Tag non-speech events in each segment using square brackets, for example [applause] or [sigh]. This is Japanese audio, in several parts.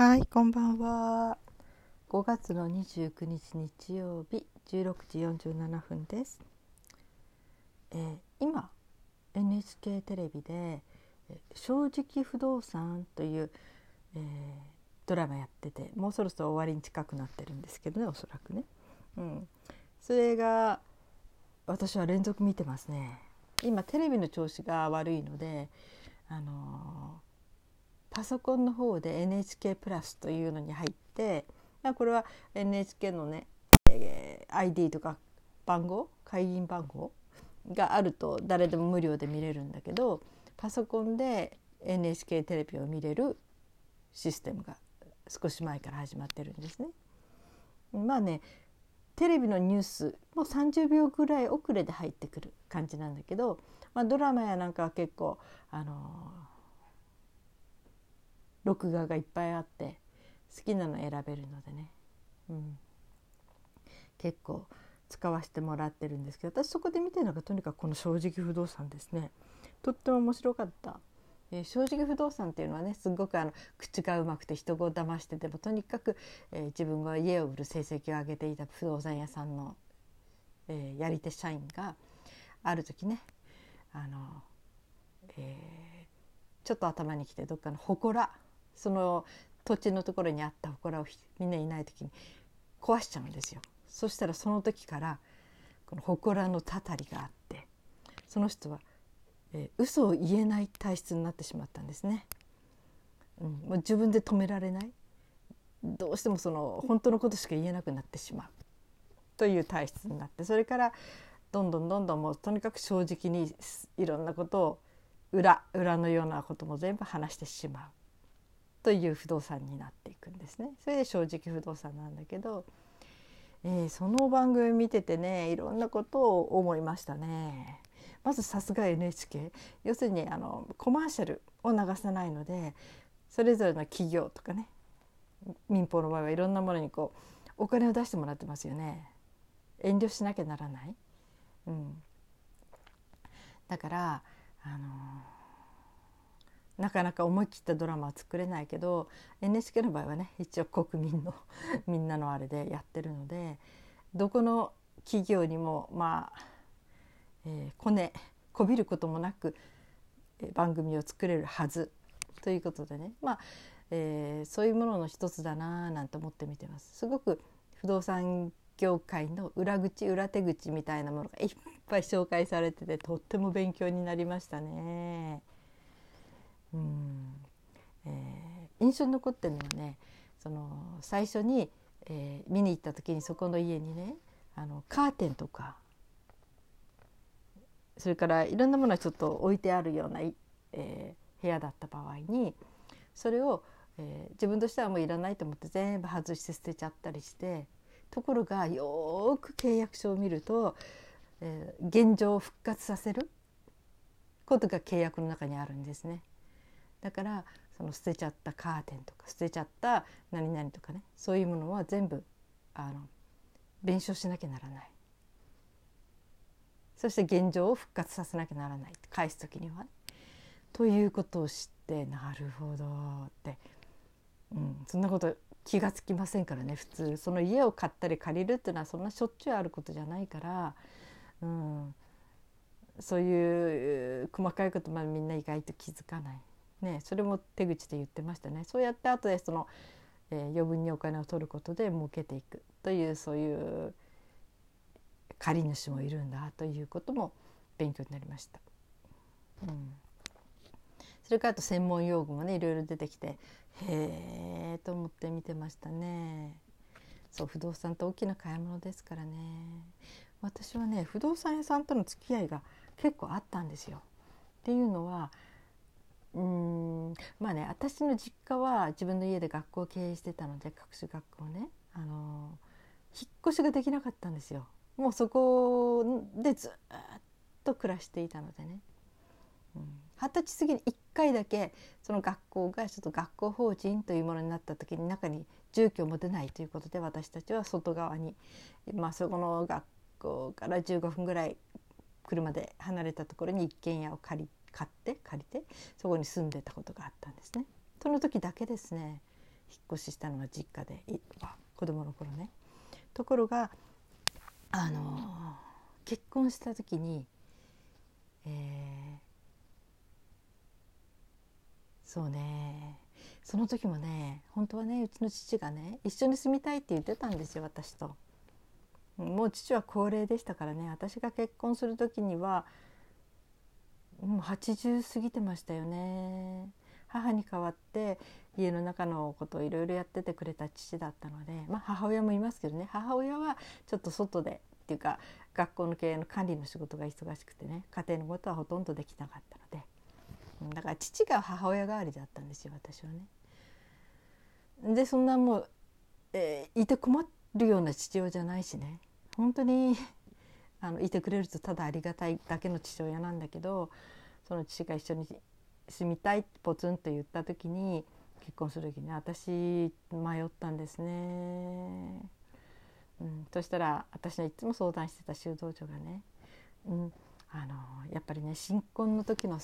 はいこんばんは。5月の29日日曜日16時47分です、えー、今 NHK テレビで「正直不動産」という、えー、ドラマやっててもうそろそろ終わりに近くなってるんですけどねおそらくね、うん、それが私は連続見てますね。今テレビの調子が悪いのであのーパソコンの方で NHK プラスというのに入ってこれは NHK のね、えー、ID とか番号会員番号があると誰でも無料で見れるんだけどパソコンで NHK テレビを見れるシステムが少し前から始まってるんですね。まあねテレビのニュースもう30秒ぐらい遅れで入ってくる感じなんだけど、まあ、ドラマやなんかは結構あの録画がいっぱいあって好きなの選べるのでね、うん、結構使わせてもらってるんですけど私そこで見てるのがとにかくこの「正直不動産」ですね。とっても面白かった。え、正直不動産っていうのはねすごくあの口がうまくて人を騙しててもとにかく、えー、自分が家を売る成績を上げていた不動産屋さんの、えー、やり手社員がある時ねあの、えちょっと頭にきてどっかの祠その土地のところにあった祠をみんないない時に壊しちゃうんですよ。そしたらその時からこの祠のたたりがあってその人は、えー、嘘を言えない体質になってしまったんですね。うん、もう自分で止められないどうしてもその本当のことしか言えなくなってしまうという体質になってそれからどんどんどんどんもうとにかく正直にいろんなことを裏裏のようなことも全部話してしまうという不動産になっていくんですね。それで正直不動産なんだけど、えー、その番組見ててねいろんなことを思いましたね。まずさすが NHK 要するにあのコマーシャルを流さないのでそれぞれの企業とかね民放の場合はいろんなものにこうお金を出してもらってますよね。遠慮しなきゃならない。うん、だからあのーなかなか思い切ったドラマは作れないけど NHK の場合はね一応国民の [laughs] みんなのあれでやってるのでどこの企業にもまあ、えー、こねこびることもなく、えー、番組を作れるはずということでねまあ、えー、そういうものの一つだなあなんて思って見てます。すごく不動産業界の裏口裏手口みたいなものがいっぱい紹介されててとっても勉強になりましたね。うんえー、印象に残ってるのはねその最初に、えー、見に行った時にそこの家にねあのカーテンとかそれからいろんなものがちょっと置いてあるような、えー、部屋だった場合にそれを、えー、自分としてはもういらないと思って全部外して捨てちゃったりしてところがよく契約書を見ると、えー、現状を復活させることが契約の中にあるんですね。だからその捨てちゃったカーテンとか捨てちゃった何々とかねそういうものは全部あの弁償しなきゃならない。そして現状を復活させなきゃならない。返す時には、ということを知ってなるほどって、うん、そんなこと気が付きませんからね普通。その家を買ったり借りるっていうのはそんなしょっちゅうあることじゃないから、うん、そういう細かいことまでみんな意外と気づかない。ね、それも手口で言ってましたねそうやって後でその、えー、余分にお金を取ることで儲けていくというそういう借り主もいるんだということも勉強になりました。うん、それからあと専門用語もねいろいろ出てきてへえと思って見てましたね。そう不動産って大きな買い物ですからね私はね不動産屋さんとの付き合いが結構あったんですよ。っていうのはうんまあね私の実家は自分の家で学校を経営してたので各種学校ねあの引っ越しができなかったんですよ。もうそこでずっと暮らしていたのでね。二、十、歳過ぎに1回だけその学校がちょっと学校法人というものになった時に中に住居も出ないということで私たちは外側に、まあ、そこの学校から15分ぐらい車で離れたところに一軒家を借り買って借りてそこに住んでたことがあったんですね。その時だけですね引っ越ししたのが実家で子供の頃ね。ところがあの結婚した時に、えー、そうねその時もね本当はねうちの父がね一緒に住みたいって言ってたんですよ私と。もう父は高齢でしたからね私が結婚する時にはもう80過ぎてましたよね。母に代わって家の中のことをいろいろやっててくれた父だったので、まあ、母親もいますけどね母親はちょっと外でっていうか学校の経営の管理の仕事が忙しくてね家庭のことはほとんどできなかったのでだから父が母親代わりだったんですよ私はね。でそんなもう、えー、いて困るような父親じゃないしね本当にあのいてくれるとただありがたいだけの父親なんだけどその父が一緒に住みたいポツンと言った時に結婚する時に私迷ったんですね。うん、そしたら私のいつも相談してた修道女がね、うん、あのやっぱりね新婚の時の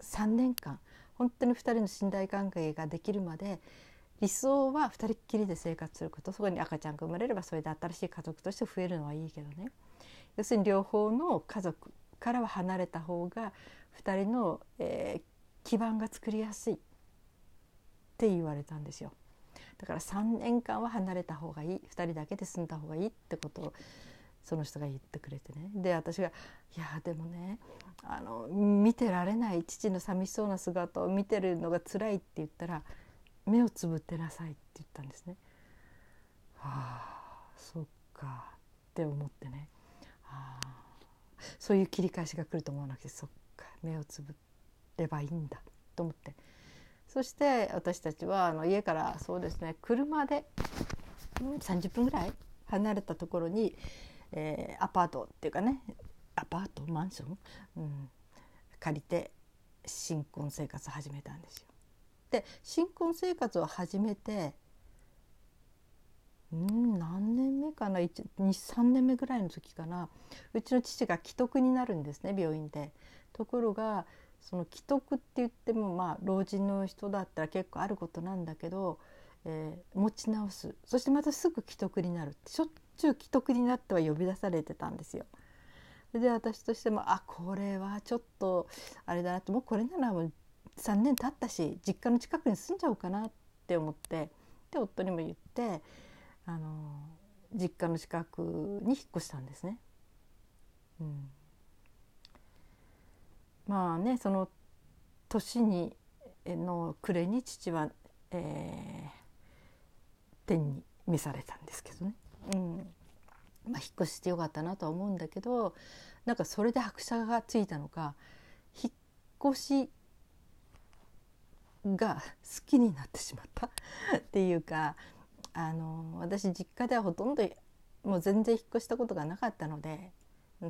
3年間本当に2人の信頼関係ができるまで理想は2人っきりで生活することそこに赤ちゃんが生まれればそれで新しい家族として増えるのはいいけどね要するに両方の家族からは離れた方が2人の、えー、基盤が作りやすいって言われたんですよ。だから3年間は離れた方がいい2人だけで住んだ方がいいってことをその人が言ってくれてねで私が「いやでもねあの見てられない父の寂しそうな姿を見てるのが辛い」って言ったら「目をつぶってなさい」って言ったんですね。はあそっかって思ってね、そういう切り返しが来ると思わなくてそっか目をつぶればいいんだと思ってそして私たちはあの家からそうですね車で30分ぐらい離れたところに、えー、アパートっていうかねアパートマンション、うん、借りて新婚生活始めたんですよ。で新婚生活を始めてうん何年目かな？23年目ぐらいの時かな。うちの父が既得になるんですね病院で。ところがその既得って言ってもまあ老人の人だったら結構あることなんだけど、えー、持ち直す。そしてまたすぐ既得になるしょっちゅう既得になっては呼び出されてたんですよ。で私としてもあこれはちょっとあれだなって。もうこれならもう3年経ったし実家の近くに住んじゃおうかなって思ってで夫にも言ってあの実家の近くに引っ越したんですね。うん。まあねその年にの暮れに父は、えー、天に召されたんですけどね、うん。まあ、引っ越してよかったなとは思うんだけどなんかそれで拍車がついたのか引っ越しが好きになってしまったっていうかあの私実家ではほとんどもう全然引っ越したことがなかったので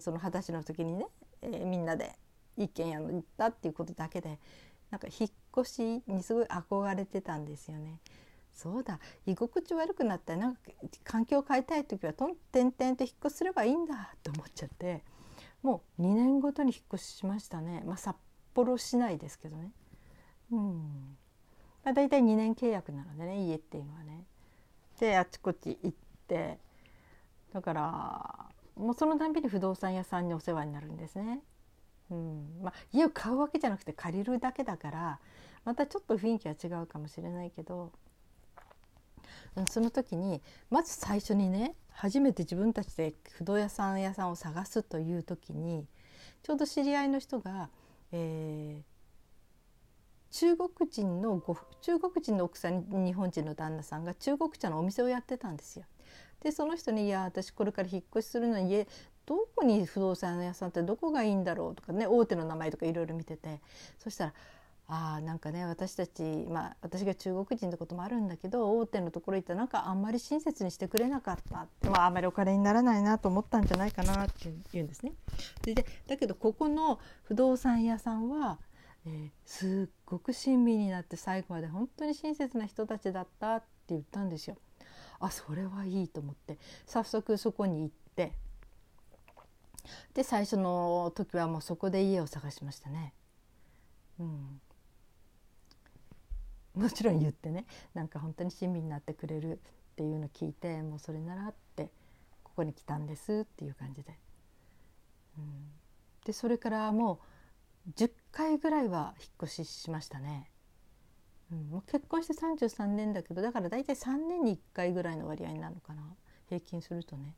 その二十歳の時にね、えー、みんなで一軒家の行ったっていうことだけでなんか引っ越しにすごい憧れてたんですよね。そうだ居心地悪くなったらなんか環境を変えたい時はとんてんてんと引っ越しすればいいんだと思っちゃってもう2年ごとに引っ越ししましたね、まあ、札幌市内ですけどね。うんまあ、大体2年契約なのでね家っていうのはね。であちこち行ってだからもうそのたんびに不動産屋さんにお世話になるんですね。うんまあ、家を買うわけじゃなくて借りるだけだからまたちょっと雰囲気は違うかもしれないけどその時にまず最初にね初めて自分たちで不動産屋さんを探すという時にちょうど知り合いの人が、えー、中国人のご中国人の奥さんに日本人の旦那さんが中国茶のお店をやってたんですよ。でその人に「いや私これから引っ越しするのに家どこに不動産屋さんってどこがいいんだろうとかね大手の名前とかいろいろ見ててそしたらあなんかね私たちまあ私が中国人ってこともあるんだけど大手のところ行ったらなんかあんまり親切にしてくれなかったまああんまりお金にならないなと思ったんじゃないかなって言うんですね。それでだけどここの不動産屋さんは、えー、すっごく親身になって最後まで本当に親切な人たちだったって言ったんですよ。あそれはいいと思って早速そこに行ってで最初の時はもうそこで家を探しましたね。うん、もちろん言ってねなんか本当に親身になってくれるっていうのを聞いてもうそれならってここに来たんですっていう感じで。うん、でそれからもう10回ぐらいは引っ越ししましたね。うん、もう結婚して33年だけどだから大体3年に1回ぐらいの割合なのかな平均するとね。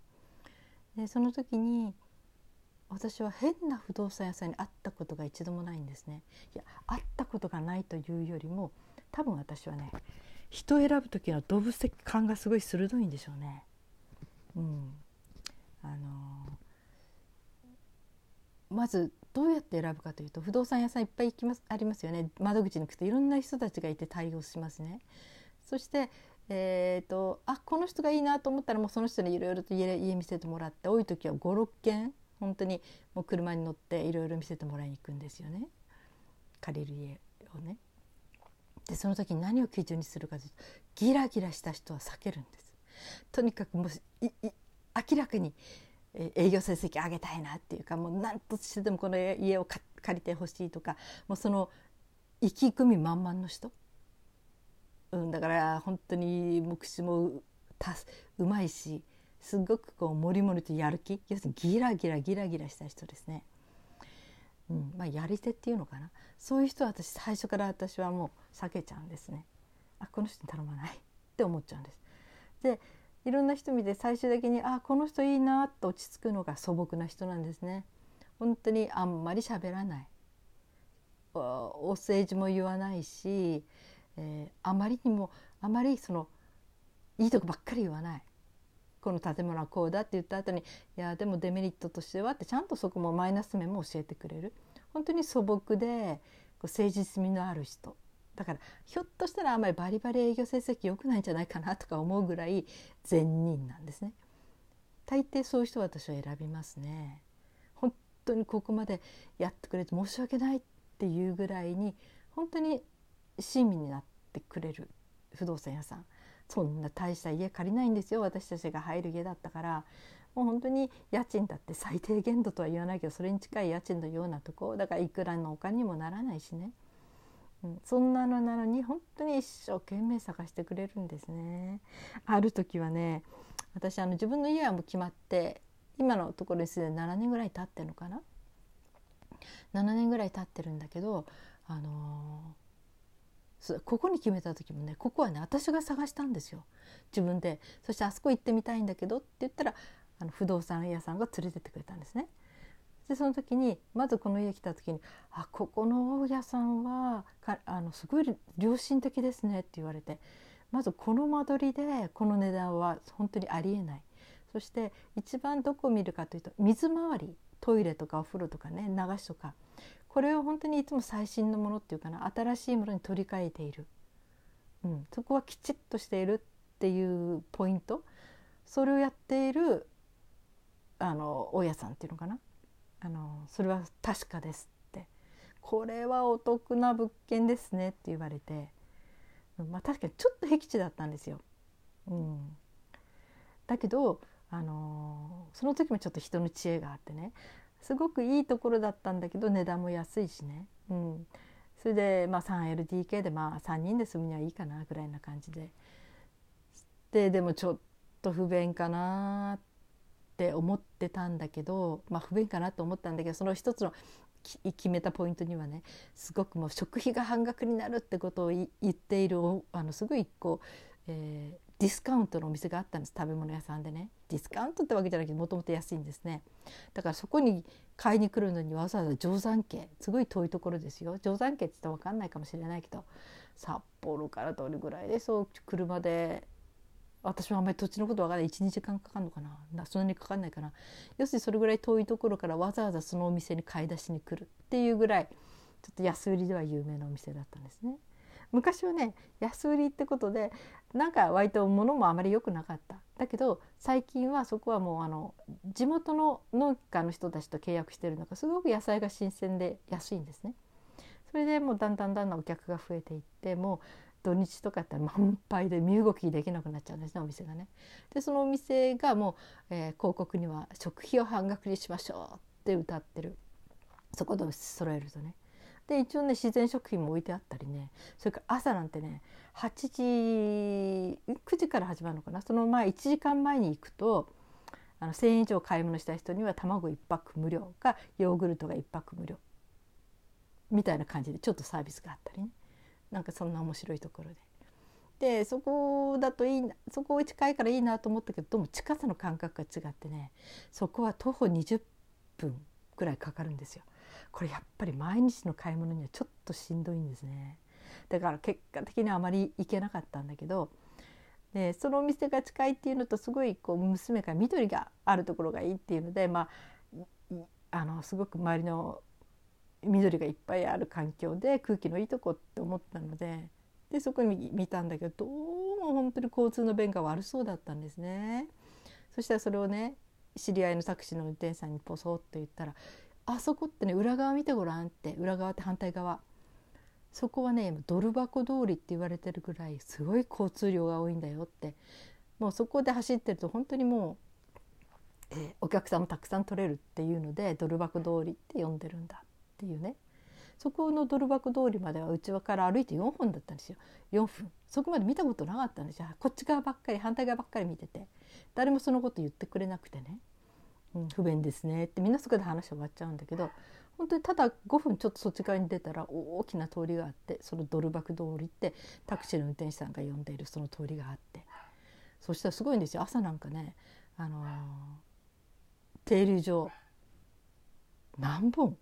でその時に私は変な不動産屋さんに会ったことが一度もないんですね。いや会ったことがないというよりも多分私はね人を選ぶ時の動物的感がすごい鋭いんでしょうね。うん、あのー、まずどうやって選ぶかというと不動産屋さんいっぱい行きますありますよね窓口に行くといろんな人たちがいて対応しますね。そしてえーと、あこの人がいいなと思ったらもうその人にいろいろと家家見せてもらって多い時は56軒本当にもう車に乗っていろいろ見せてもらいに行くんですよね借りる家をね。でその時に何を基準にするかというとギラギラした人は避けるんです。とにかくもう明らかに営業成績上げたいなっていうかもう何としてでもこの家を借りてほしいとかもうその意気込み満々の人？うん、だから本当に目視もたうまいしすごくこうもりもりとやる気？要するにギラギラギラギラした人ですね。うんまあ、やり手っていうのかなそういう人は私最初から私はもう避けちゃうんですね。あこの人に頼まない？って思っちゃうんです。でいろんな人見て最終的にあこの人いいなと落ち着くのが素朴な人なんですね。本当にあんまり喋らない。お政治も言わないしえー、あまりにもあまりそのいいとこばっかり言わない。この建物はこうだって言った後にいやでもデメリットとしてはってちゃんとそこもマイナス面も教えてくれる。本当に素朴でこう誠実味のある人。だからひょっとしたらあんまりバリバリ営業成績良くないんじゃないかなとか思うぐらい善人なんですね。大抵そういう人は私は選びますね。本当にここまでやってくれて申し訳ないっていうぐらいに本当に親身になってくれる不動産屋さん。そんな大した家借りないんですよ。私たちが入る家だったから。もう本当に家賃だって最低限度とは言わないけどそれに近い家賃のようなとこだからいくらのお金にもならないしね、そんなのなのに本当に一生懸命探してくれるんですね。ある時はね私あの自分の家はもう決まって今のところにすでに7年ぐらい経ってるのかな？7年ぐらい経ってるんだけどあのーここに決めた時もねここはね私が探したんですよ自分でそしてあそこ行ってみたいんだけどって言ったらあの不動産屋さんが連れてってくれたんですね。でその時にまずこの家来た時に「あここの大家さんはかあのすごい良心的ですね」って言われてまずこの間取りでこの値段は本当にありえない。そして一番どこを見るかというと水回りトイレとかお風呂とかね流しとか。これを本当にいつも最新のものっていうかな新しいものに取り替えている、うん、そこはきちっとしているっていうポイント。それをやっているあの大家さんっていうのかな。あのそれは確かですって。これはお得な物件ですねって言われて、まあ、確かにちょっと僻地だったんですよ。うん、だけどあのその時もちょっと人の知恵があってね。すごくいいところだったんだけど値段も安いしね、うん、それで、まあ、3LDK でまあ3人で住むにはいいかなぐらいな感じで。ででもちょっと不便かなっって思ってたんだけど、まあ、不便かなと思ったんだけどその一つの決めたポイントにはねすごくもう食費が半額になるってことを言っているあのすごいこう、えー、ディスカウントのお店があったんです。食べ物屋さんでね。ディスカウントってわけじゃなくてもともと安いんですね。だからそこに買いに来るのにわざわざ定山家すごい遠いところですよ。定山家って言ったら分かんないかもしれないけど札幌からどれぐらいでそう？車で私もあまり土地のこと分からない12時間かかるのかなそんなにかかんないかな要するにそれぐらい遠いところからわざわざそのお店に買い出しに来るっていうぐらいちょっと安売りでは有名なお店だったんですね。昔はね安売りってことでなんか割と物もあまり良くなかっただけど最近はそこはもうあの地元の農家の人たちと契約してるのがすごく野菜が新鮮で安いんですね。それでもうだんだんだんだんお客が増えていってもう土日とかやったら満杯で身動きできなくなっちゃうんですねお店が。ね。でそのお店がもう、えー、広告には食費を半額にしましょうって歌ってる。そこで揃えるとね。で一応ね自然食品も置いてあったりね。それから朝なんてね8時9時から始まるのかな。その前1時間前に行くとあの1,000円以上買い物した人には卵1パック無料かヨーグルトが1パック無料みたいな感じでちょっとサービスがあったりね。なんかそんな面白いところで。でそこだといいなそこ近いからいいなと思ったけどどうも近さの感覚が違ってねそこは徒歩20分ぐらいかかるんですよ。これやっぱり毎日の買い物にはちょっとしんどいんですね。だから結果的にはあまり行けなかったんだけどでそのお店が近いっていうのとすごいこう娘が緑があるところがいいっていうので、まあ、あのすごく周りの緑がいっぱいある環境で空気のいいとこって思ったのででそこに見たんだけどどうも本当に交通の便が悪そうだったんですね。そしたらそれをね知り合いのタクシーの運転手さんにポソッと言ったら「あそこってね裏側見てごらん」って裏側って反対側。そこはねドル箱通りって言われてるぐらいすごい交通量が多いんだよって。もうそこで走ってると本当にもう、えー、お客さんもたくさん取れるっていうのでドル箱通りって呼んでるんだっていうね。そこのドル箱通りまではうちわから歩いて4分だったんですよ。4分。そこまで見たことなかったんですよ。こっち側ばっかり反対側ばっかり見てて。誰もそのこと言ってくれなくてね、うん、不便ですねって。みんなそこで話終わっちゃうんだけど本当にただ5分ちょっとそっち側に出たら大きな通りがあってそのドルバク通りってタクシーの運転手さんが呼んでいるその通りがあって。そしたらすごいんですよ。朝なんかね、あのー、停留所何本？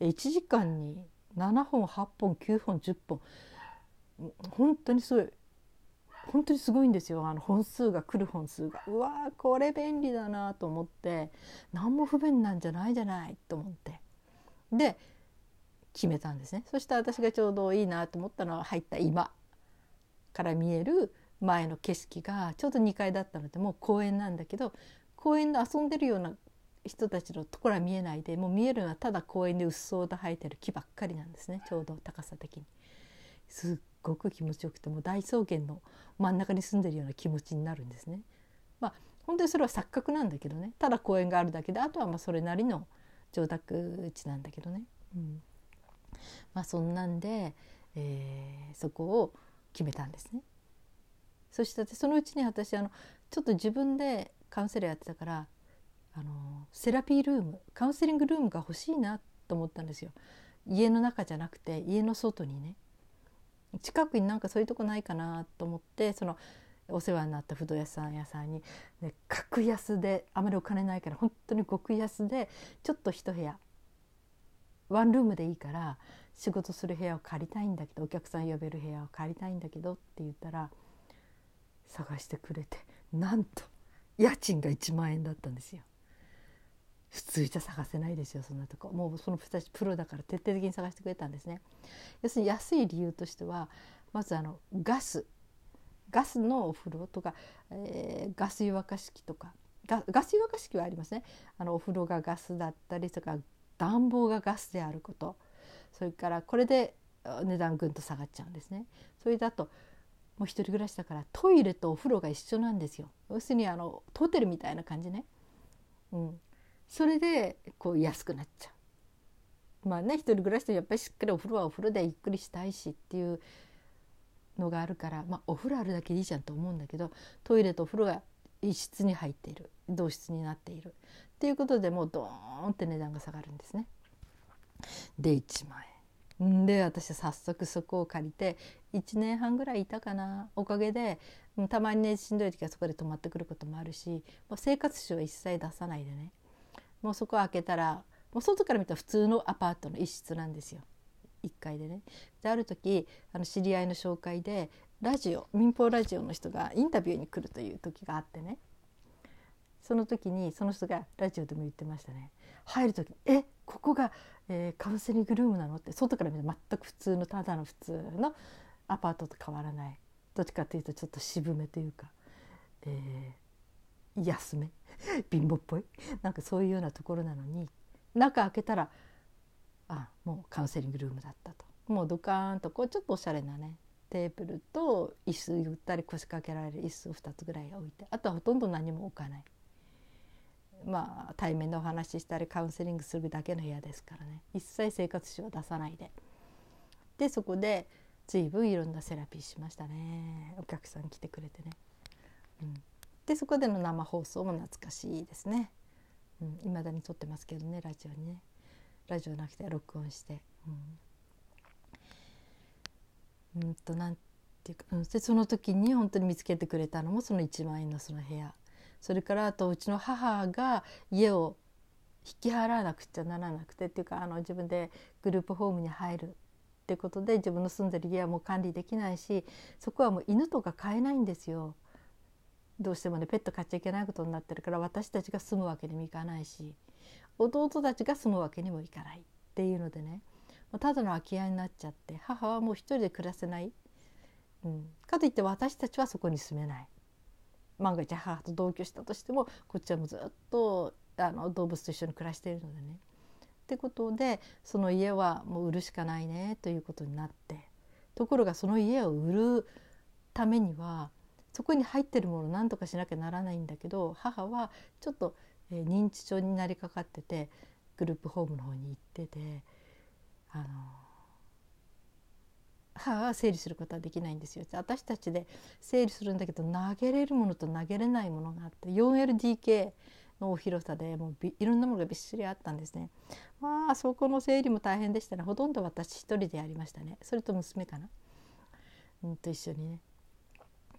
1時間に7本8本9本10本。本当にすごい。本当にすごいんですよ。あの本数が来る本数が。うわーこれ便利だなと思って。何も不便なんじゃないじゃないと思って。で決めたんですね。そしたら私がちょうどいいなと思ったのは入った今から見える前の景色がちょうど2階だったのでもう公園なんだけど公園で遊んでるような人たちのところは見えないでもう見えるのはただ公園でうっそうと生えてる木ばっかりなんですねちょうど高さ的に。すっごく気持ちよくても大草原の真ん中に住んでるような気持ちになるんですね。まあ本当にそれは錯覚なんだけどねただ公園があるだけであとはまあそれなりの住宅地なんだけどね。うん、まあそんなんで、えー、そこを決めたんですね。そしてそのうちに私あのちょっと自分でカウンセラーやってたからあのセラピールームカウンセリングルームが欲しいなと思ったんですよ。家の中じゃなくて家の外にね近くになんかそういうとこないかなと思ってそのお世話になった不動屋さん屋さんに、ね、格安であまりお金ないから本当に極安でちょっと一部屋ワンルームでいいから仕事する部屋を借りたいんだけどお客さん呼べる部屋を借りたいんだけどって言ったら探してくれてなんと家賃が1万円だったんですよ。普通じゃ探せないですよそんなとこ。もうその人たちプロだから徹底的に探してくれたんですね。要するに安い理由としてはまずあのガス。ガスのお風呂とか、えー、ガス湯沸かし器とか。ガガス湯沸かし器はありますね。あのお風呂がガスだったりとか暖房がガスであること。それからこれで値段ぐんと下がっちゃうんですね。それだともう一人暮らしだからトイレとお風呂が一緒なんですよ。要するにあのホテルみたいな感じね、うん、それでこう安くなっちゃう。まあね一人暮らしでやっぱりしっかりお風呂はお風呂でゆっくりしたいしっていうのがあるから、まあ、お風呂あるだけでいいじゃんと思うんだけどトイレとお風呂が一室に入っている同室になっているっていうことでもうドーンって値段が下がるんですね。で1万円。で私は早速そこを借りて1年半ぐらいいたかなおかげでたまにねしんどい時はそこで泊まってくることもあるしもう生活費を一切出さないでねもうそこ開けたらもう外から見たら普通のアパートの一室なんですよ1階でね。である時あの知り合いの紹介でラジオ民放ラジオの人がインタビューに来るという時があってねその時にその人がラジオでも言ってましたね入る時に「えここが、えー、カウンセリングルームなの?」って外から見て全く普通のただの普通のアパートと変わらないどっちかというとちょっと渋めというか、えー、安め。[laughs] 貧乏っぽい。なんかそういうようなところなのに中開けたらあもうカウンセリングルームだったと。もうドカーンとこうちょっとおしゃれなねテーブルと椅子ゆったり腰掛けられる椅子を2つぐらい置いてあとはほとんど何も置かない。まあ対面でお話ししたりカウンセリングするだけの部屋ですからね。一切生活史を出さないで。でそこで随分いろんなセラピーしましたね。お客さん来てくれてね。うん、でそこでの生放送も懐かしいですね。い、うん、だに撮ってますけどねラジオにねラジオなくて録音して。うん、うんとなんていうか、うん、でその時に本当に見つけてくれたのもその1万円のその部屋それからあとうちの母が家を引き払わなくちゃならなくてっていうかあの自分でグループホームに入るってことで自分の住んでる家はもう管理できないしそこはもう犬とか飼えないんですよ。どうしてもねペット飼っちゃいけないことになってるから私たちが住むわけにもいかないし弟たちが住むわけにもいかない。っていうのでねただの空き家になっちゃって母はもう一人で暮らせない。うん、かといって私たちはそこに住めない。万が一母と同居したとしてもこっちはもうずっとあの動物と一緒に暮らしているのでね。ってことでその家はもう売るしかないねということになって。ところがその家を売るためにはそこに入ってるものを何とかしなきゃならないんだけど母はちょっと、えー、認知症になりかかっててグループホームの方に行っててあの母は整理することはできないんですよ私たちで整理するんだけど投げれるものと投げれないものがあって 4LDK の広さでもういろんなものがびっしりあったんですね。まあそこの整理も大変でしたねほとんど私一人でやりましたねそれと娘かな、うん、と一緒にね。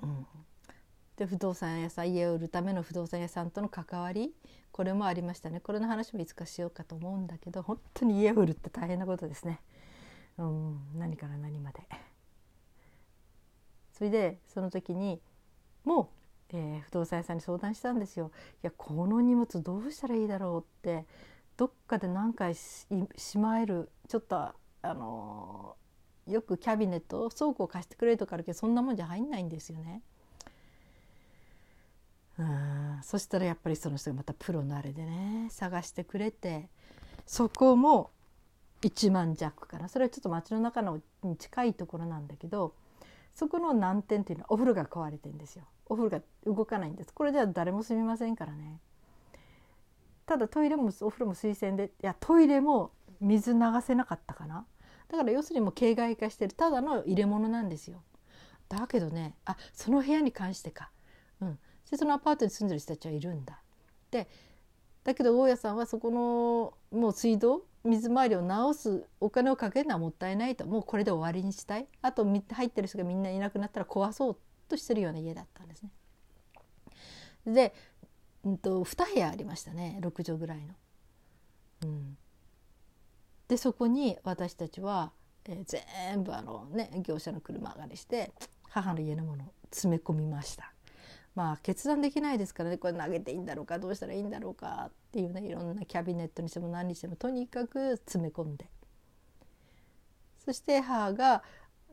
うん、で不動産屋さん家を売るための不動産屋さんとの関わりこれもありましたねこれの話もいつかしようかと思うんだけど本当に家を売るって大変なことですね。うん、何から何まで。それでその時にもう、えー、不動産屋さんに相談したんですよ。いやこの荷物どうしたらいいだろうってどっかで何回ししまえるちょっとあのー、よくキャビネット倉庫を貸してくれとかあるけどそんなもんじゃ入んないんですよね。うんそしたらやっぱりその人がまたプロのあれでね。探してくれてそこも1万弱かな。それはちょっと街の中のに近いところなんだけどそこの難点っていうのはお風呂が壊れてんですよ。お風呂が動かないんです。これじゃ誰も住みませんからね。ただトイレもお風呂も水洗でいやトイレも水流せなかったかな。だから要するにもう形骸化してるただの入れ物なんですよ。だけどねあその部屋に関してか。うん。でそのアパートに住んでる人たちはいるんだ。でだけど大家さんはそこのもう水道水回りを直すお金をかけるのはもったいないと。もうこれで終わりにしたい。あと入ってる人がみんないなくなったら壊そうとしてるような家だったんですね。で、うんと、2部屋ありましたね。6畳ぐらいの。うん、でそこに私たちは、えー、全部あの、ね、業者の車上がりして母の家のものを詰め込みました。まあ決断できないですからね。これ投げていいんだろうかどうしたらいいんだろうかっていうねいろんなキャビネットにしても何にしてもとにかく詰め込んで。そして母が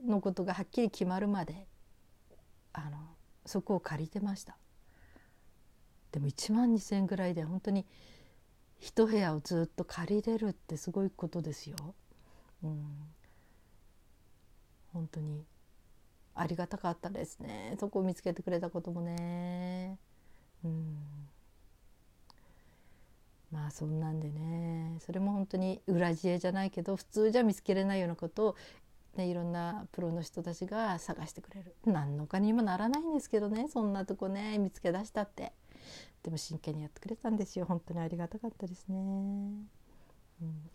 のことがはっきり決まるまであのそこを借りてました。でも1万2,000円ぐらいで本当に一部屋をずっと借りれるってすごいことですよ。うん、本当に。ありがたかったですね。そこを見つけてくれたこともね。うん。まあそんなんでね。それも本当に裏知恵じゃないけど普通じゃ見つけれないようなことを、ね、いろんなプロの人たちが探してくれる。何のかにもならないんですけどね。そんなとこね見つけ出したって。でも真剣にやってくれたんですよ。本当にありがたかったですね、うん、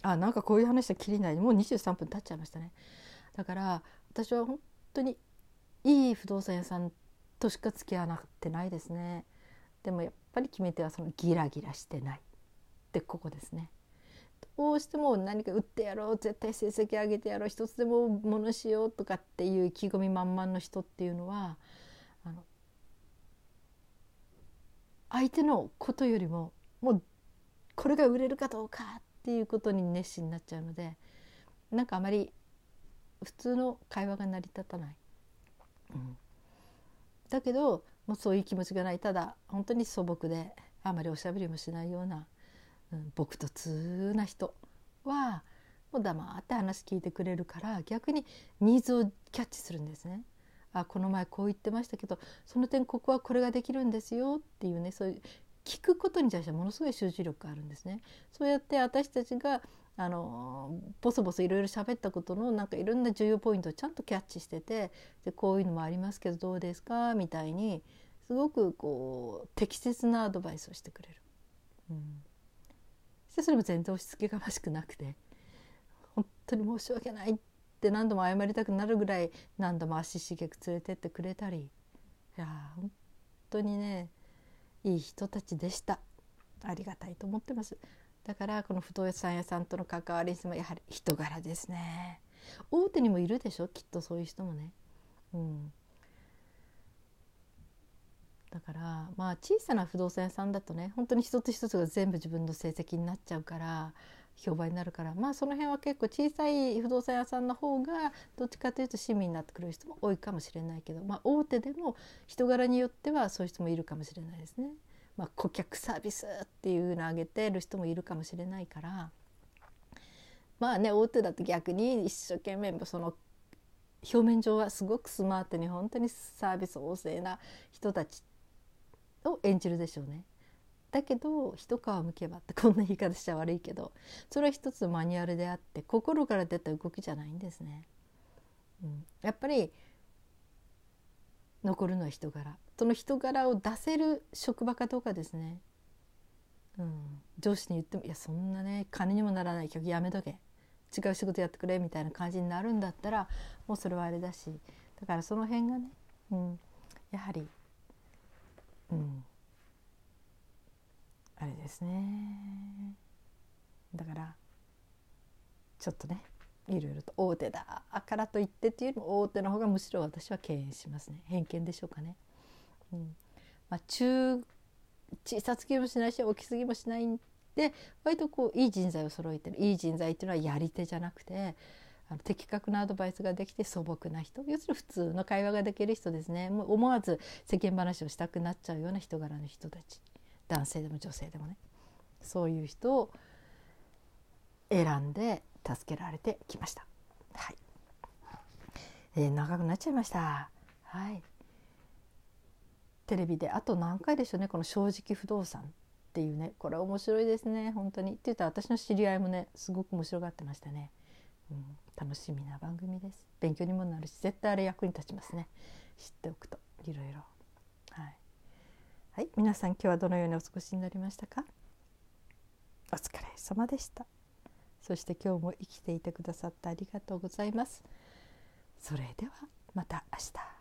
あなんかこういう話はきりない。もう23分経っちゃいましたね。だから私は本当にいい不動産屋さんとしか付き合わなってないですね。でもやっぱり決め手はそのギラギラしてない。ってここですね。どうしても何か売ってやろう。絶対成績上げてやろう。一つでもものしようとかっていう意気込み満々の人っていうのはあの相手のことよりももうこれが売れるかどうかっていうことに熱心になっちゃうのでなんかあまり普通の会話が成り立たない。うん、だけどもうそういう気持ちがない。ただ本当に素朴であまりおしゃべりもしないような、うん、朴突な人はもう黙って話聞いてくれるから逆にニーズをキャッチするんですね。あこの前こう言ってましたけどその点ここはこれができるんですよっていうねそういう聞くことに対してものすごい集中力があるんですね。そうやって私たちがあのボソボソいろいろ喋ったことのなんかいろんな重要ポイントをちゃんとキャッチしててでこういうのもありますけどどうですか？みたいにすごくこう適切なアドバイスをしてくれる。うん、そしてそれも全然押し付けがましくなくて本当に申し訳ないって何度も謝りたくなるぐらい何度も足しげく連れてってくれたり。いや本当にねいい人たちでした。ありがたいと思ってます。だからこの不動産屋さんとの関わりもやはり人柄ですね。大手にもいるでしょ？きっとそういう人もね。うん。だからまあ小さな不動産屋さんだとね本当に一つ一つが全部自分の成績になっちゃうから評判になるからまあその辺は結構小さい不動産屋さんの方がどっちかというと市民になってくる人も多いかもしれないけど、まあ、大手でも人柄によってはそういう人もいるかもしれないですね。まあ、顧客サービスっていうのを挙げてる人もいるかもしれないからまあね大手だと逆に一生懸命その表面上はすごくスマートに本当にサービス旺盛な人たちを演じるでしょうね。だけど一皮むけばってこんな言い方しちゃ悪いけどそれは一つマニュアルであって心から出た動きじゃないんですね。うん、やっぱり残るのは人柄。その人柄を出せる職場かどうかですね、うん、上司に言っても「いやそんなね金にもならない曲やめとけ。違う仕事やってくれ」みたいな感じになるんだったらもうそれはあれだし。だからその辺がね、うん、やはり、うん、あれですね。だからちょっとねいろいろと大手だからといってっていうよりも大手の方がむしろ私は敬遠しますね。偏見でしょうかね。うん。まあ、中小さすぎもしないし大きすぎもしないんで割とこういい人材を揃えてる。いい人材っていうのはやり手じゃなくてあの的確なアドバイスができて素朴な人。要するに普通の会話ができる人ですね。もう思わず世間話をしたくなっちゃうような人柄の人たち。男性でも女性でもね。そういう人を選んで助けられてきました。はい、えー、長くなっちゃいました。はい。テレビであと何回でしょうね。この正直不動産っていうね。これ面白いですね。本当に。って言ったら私の知り合いもねすごく面白がってましたね、うん、楽しみな番組です。勉強にもなるし絶対あれ役に立ちますね。知っておくと。いろいろ、はい、皆さん今日はどのようにお過ごしになりましたか？お疲れ様でした。そして今日も生きていてくださってありがとうございます。それではまた明日。